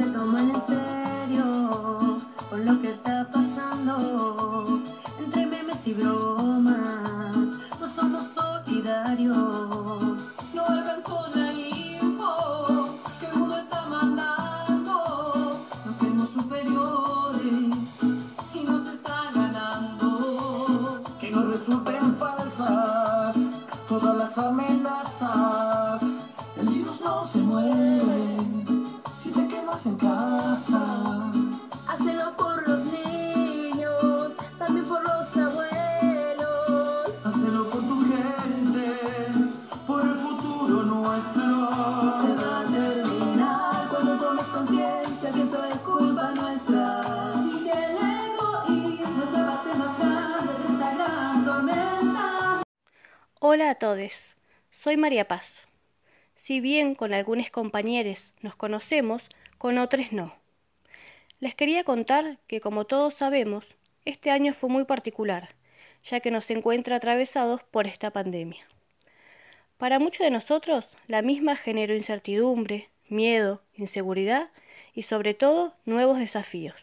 se toman en serio con lo que está pasando. Entre memes y bromas, Hola a todos, soy María Paz. Si bien con algunos compañeros nos conocemos, con otros no. Les quería contar que, como todos sabemos, este año fue muy particular, ya que nos encuentra atravesados por esta pandemia. Para muchos de nosotros, la misma generó incertidumbre, miedo, inseguridad y, sobre todo, nuevos desafíos,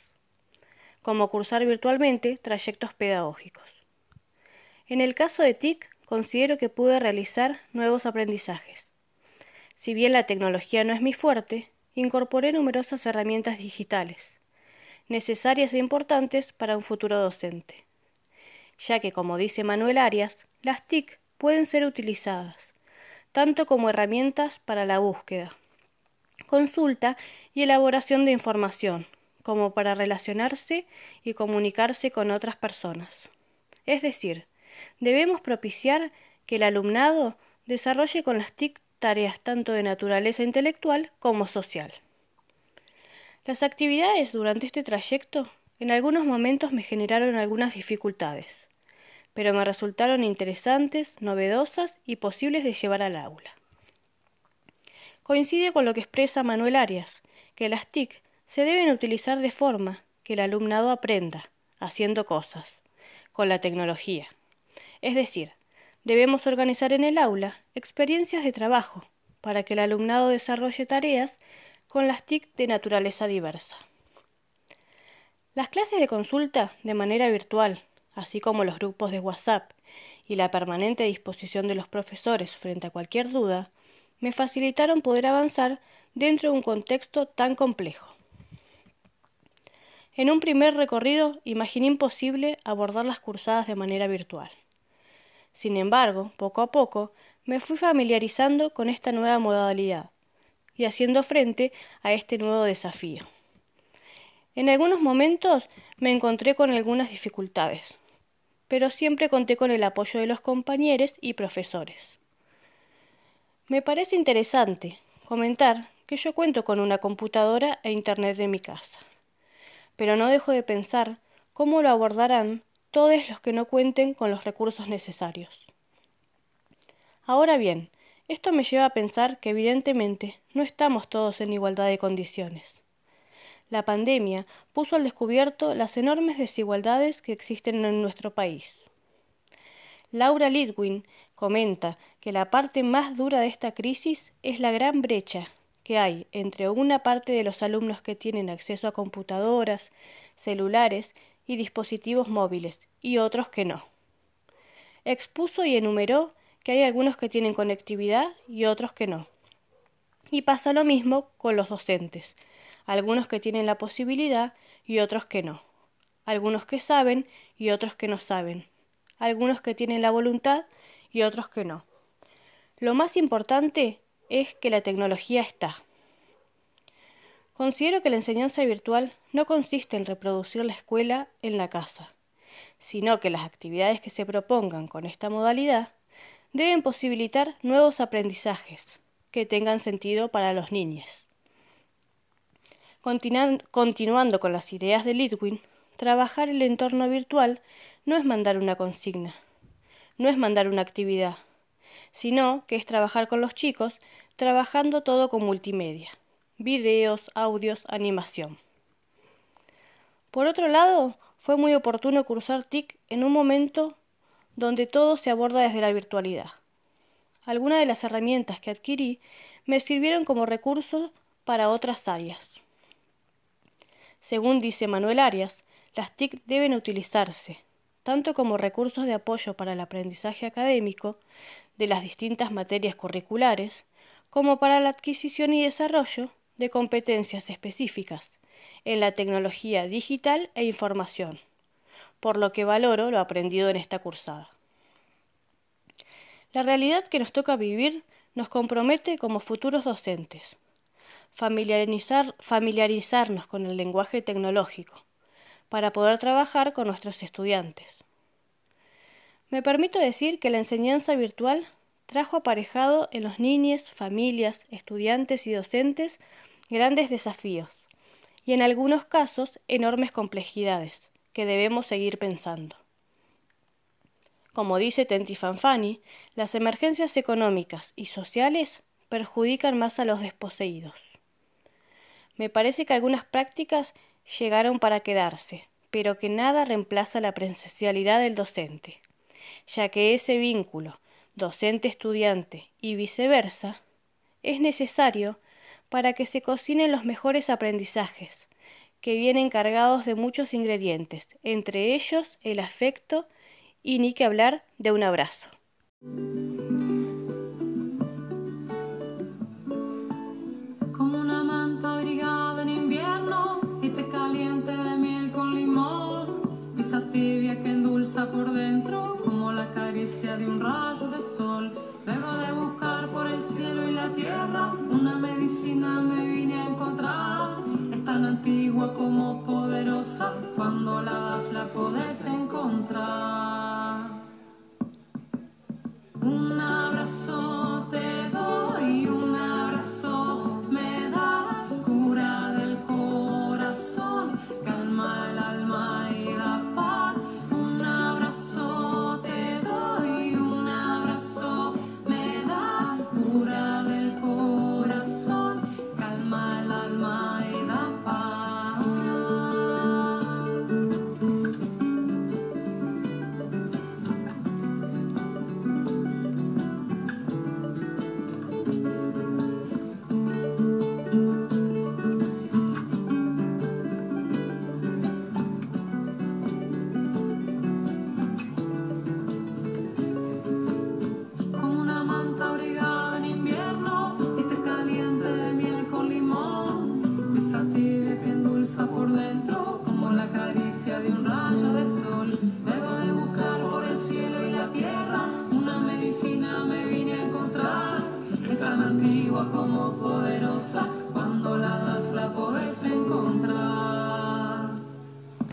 como cursar virtualmente trayectos pedagógicos. En el caso de TIC, considero que pude realizar nuevos aprendizajes. Si bien la tecnología no es mi fuerte, incorporé numerosas herramientas digitales, necesarias e importantes para un futuro docente, ya que, como dice Manuel Arias, las TIC pueden ser utilizadas tanto como herramientas para la búsqueda, consulta y elaboración de información, como para relacionarse y comunicarse con otras personas. Es decir, debemos propiciar que el alumnado desarrolle con las TIC tareas tanto de naturaleza intelectual como social. Las actividades durante este trayecto en algunos momentos me generaron algunas dificultades, pero me resultaron interesantes, novedosas y posibles de llevar al aula. Coincide con lo que expresa Manuel Arias, que las TIC se deben utilizar de forma que el alumnado aprenda, haciendo cosas, con la tecnología. Es decir, debemos organizar en el aula experiencias de trabajo para que el alumnado desarrolle tareas con las TIC de naturaleza diversa. Las clases de consulta de manera virtual, así como los grupos de WhatsApp y la permanente disposición de los profesores frente a cualquier duda, me facilitaron poder avanzar dentro de un contexto tan complejo. En un primer recorrido imaginé imposible abordar las cursadas de manera virtual. Sin embargo, poco a poco me fui familiarizando con esta nueva modalidad y haciendo frente a este nuevo desafío. En algunos momentos me encontré con algunas dificultades, pero siempre conté con el apoyo de los compañeros y profesores. Me parece interesante comentar que yo cuento con una computadora e Internet en mi casa, pero no dejo de pensar cómo lo abordarán todos los que no cuenten con los recursos necesarios. Ahora bien, esto me lleva a pensar que evidentemente no estamos todos en igualdad de condiciones. La pandemia puso al descubierto las enormes desigualdades que existen en nuestro país. Laura Lidwin comenta que la parte más dura de esta crisis es la gran brecha que hay entre una parte de los alumnos que tienen acceso a computadoras, celulares y dispositivos móviles y otros que no. Expuso y enumeró que hay algunos que tienen conectividad y otros que no. Y pasa lo mismo con los docentes, algunos que tienen la posibilidad y otros que no, algunos que saben y otros que no saben, algunos que tienen la voluntad y otros que no. Lo más importante es que la tecnología está. Considero que la enseñanza virtual no consiste en reproducir la escuela en la casa, sino que las actividades que se propongan con esta modalidad deben posibilitar nuevos aprendizajes que tengan sentido para los niños. continuando con las ideas de Lidwin, trabajar el entorno virtual no es mandar una consigna, no es mandar una actividad, sino que es trabajar con los chicos trabajando todo con multimedia, videos, audios, animación. Por otro lado, fue muy oportuno cursar TIC en un momento donde todo se aborda desde la virtualidad. Algunas de las herramientas que adquirí me sirvieron como recursos para otras áreas. Según dice Manuel Arias, las TIC deben utilizarse tanto como recursos de apoyo para el aprendizaje académico de las distintas materias curriculares, como para la adquisición y desarrollo de competencias específicas en la tecnología digital e información, por lo que valoro lo aprendido en esta cursada. La realidad que nos toca vivir nos compromete como futuros docentes, familiarizar, familiarizarnos con el lenguaje tecnológico, para poder trabajar con nuestros estudiantes. Me permito decir que la enseñanza virtual trajo aparejado en los niños, familias, estudiantes y docentes grandes desafíos y en algunos casos enormes complejidades que debemos seguir pensando. Como dice Tenti Fanfani, las emergencias económicas y sociales perjudican más a los desposeídos. Me parece que algunas prácticas llegaron para quedarse, pero que nada reemplaza la presencialidad del docente, ya que ese vínculo docente-estudiante y viceversa es necesario para que se cocinen los mejores aprendizajes, que vienen cargados de muchos ingredientes, entre ellos el afecto y ni que hablar de un abrazo. Por dentro como la caricia de un rayo de sol. Luego de buscar por el cielo y la tierra, una medicina me vine a encontrar. Es tan antigua como poderosa, cuando la de un rayo de sol.